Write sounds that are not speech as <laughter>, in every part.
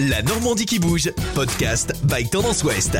La Normandie qui bouge, podcast by Tendance Ouest.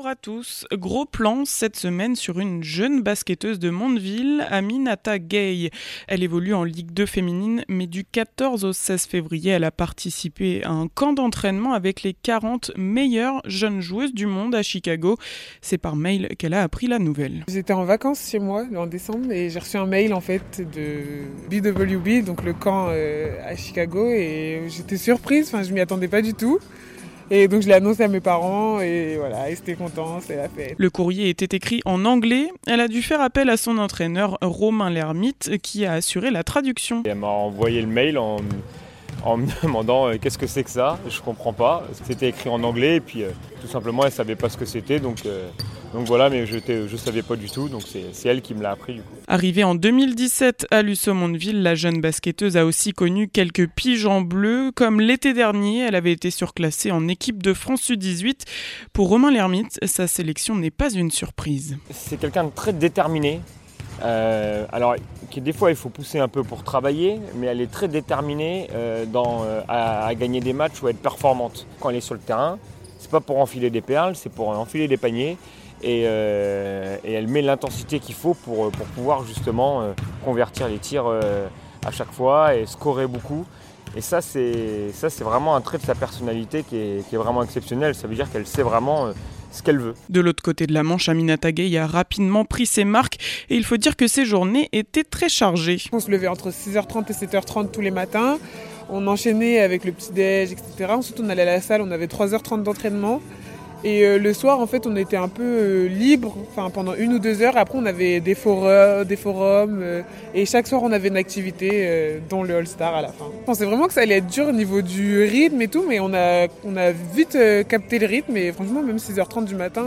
Bonjour à tous. Gros plan cette semaine sur une jeune basketteuse de Mondeville, Aminata Gay. Elle évolue en Ligue 2 féminine, mais du 14 au 16 février, elle a participé à un camp d'entraînement avec les 40 meilleures jeunes joueuses du monde à Chicago. C'est par mail qu'elle a appris la nouvelle. J'étais en vacances chez moi en décembre et j'ai reçu un mail en fait de BWB, donc le camp euh, à Chicago, et j'étais surprise, enfin je m'y attendais pas du tout. Et donc je l'ai annoncé à mes parents et voilà, ils étaient contents, c'est la fête. Le courrier était écrit en anglais. Elle a dû faire appel à son entraîneur Romain Lermite qui a assuré la traduction. Elle m'a envoyé le mail en, en me demandant euh, qu'est-ce que c'est que ça, je comprends pas. C'était écrit en anglais et puis euh, tout simplement elle savait pas ce que c'était donc, euh, donc voilà, mais je ne savais pas du tout donc c'est elle qui me l'a appris du coup. Arrivée en 2017 à Lusso-Mondeville, la jeune basketteuse a aussi connu quelques pigeons bleus. Comme l'été dernier, elle avait été surclassée en équipe de France U18. Pour Romain Lermite, sa sélection n'est pas une surprise. C'est quelqu'un de très déterminé. Euh, alors, des fois, il faut pousser un peu pour travailler, mais elle est très déterminée euh, dans, euh, à, à gagner des matchs ou à être performante. Quand elle est sur le terrain, c'est pas pour enfiler des perles, c'est pour enfiler des paniers. Et, euh, et elle met l'intensité qu'il faut pour, pour pouvoir justement euh, convertir les tirs euh, à chaque fois et scorer beaucoup. Et ça, c'est ça, c'est vraiment un trait de sa personnalité qui est, qui est vraiment exceptionnel. Ça veut dire qu'elle sait vraiment euh, ce qu'elle veut. De l'autre côté de la Manche, Aminata Gay a rapidement pris ses marques et il faut dire que ses journées étaient très chargées. On se levait entre 6h30 et 7h30 tous les matins. On enchaînait avec le petit-déj, etc. Ensuite, on allait à la salle, on avait 3h30 d'entraînement. Et euh, le soir, en fait, on était un peu euh, libre, pendant une ou deux heures. Après, on avait des forums, euh, et chaque soir, on avait une activité, dont le All-Star à la fin. Je pensais vraiment que ça allait être dur au niveau du rythme et tout, mais on a, on a vite capté le rythme. Et franchement, même 6h30 du matin,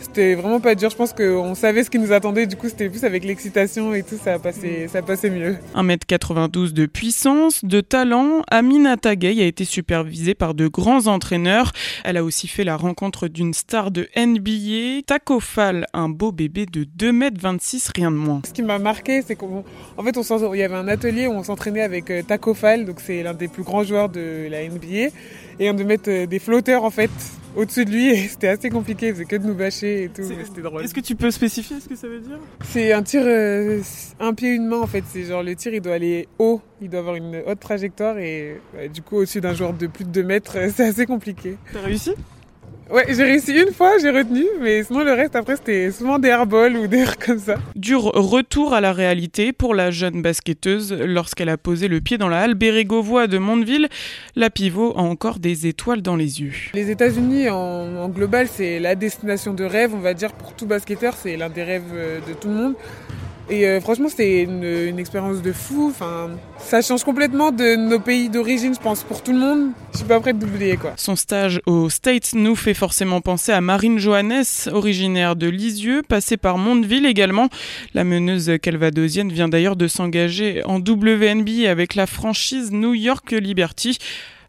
c'était vraiment pas dur. Je pense qu'on savait ce qui nous attendait. Du coup, c'était plus avec l'excitation et tout, ça a passé, ça passait mieux. 1m92 de puissance, de talent, Aminata Gay a été supervisée par de grands entraîneurs. Elle a aussi fait la rencontre d'une star de NBA, Taco Fall, un beau bébé de 2m26, rien de moins. Ce qui m'a marqué, c'est qu'en fait, on il y avait un atelier où on s'entraînait avec euh, Taco Fall, donc c'est l'un des plus grands joueurs de la NBA, et on devait mettre euh, des flotteurs en fait au-dessus de lui, et c'était assez compliqué, il faisait que de nous bâcher et tout, mais c'était drôle. que tu peux spécifier ce que ça veut dire? C'est un tir euh, un pied une main en fait, c'est genre le tir il doit aller haut, il doit avoir une haute trajectoire et ouais, du coup au-dessus d'un joueur de plus de 2 mètres, <laughs> c'est assez compliqué. T'as réussi? Ouais, j'ai réussi une fois, j'ai retenu, mais sinon le reste après c'était souvent des airballs ou des trucs comme ça. Dur retour à la réalité pour la jeune basketteuse lorsqu'elle a posé le pied dans la halle Bérégovois de Mondeville. La pivot a encore des étoiles dans les yeux. Les États-Unis en, en global, c'est la destination de rêve, on va dire pour tout basketteur, c'est l'un des rêves euh, de tout le monde. Et euh, franchement, c'était une, expérience de fou. Enfin, ça change complètement de nos pays d'origine, je pense, pour tout le monde. Je suis pas prête d'oublier quoi. Son stage aux States nous fait forcément penser à Marine Johannes, originaire de Lisieux, passée par Mondeville également. La meneuse calvadosienne vient d'ailleurs de s'engager en WNBA avec la franchise New York Liberty.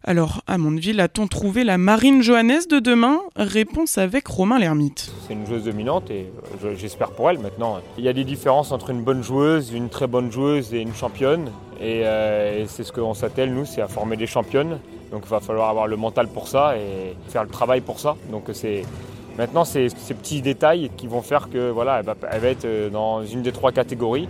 Alors, à Mondeville, a-t-on trouvé la Marine Johannes de demain? Réponse avec Romain Lermite. C'est une joueuse dominante et je- j'espère pour elle maintenant. Il y a des différences entre une bonne joueuse, une très bonne joueuse et une championne. Et, euh, et c'est ce qu'on s'attelle, nous, c'est à former des championnes. Donc il va falloir avoir le mental pour ça et faire le travail pour ça. Donc c'est maintenant ces petits détails qui vont faire que voilà, elle va, elle va être euh, dans une des trois catégories.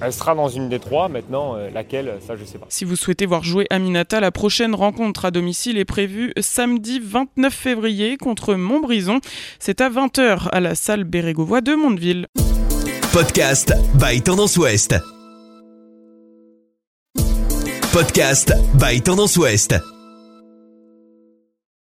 Elle sera dans une des trois. Maintenant, euh, laquelle, ça je sais pas. Si vous souhaitez voir jouer Aminata, la prochaine rencontre à domicile est prévue samedi 29 février contre Montbrison. C'est à 20h à la salle Bérégovois de Mondeville. Podcast by Tendance Ouest. Podcast by Tendance Ouest.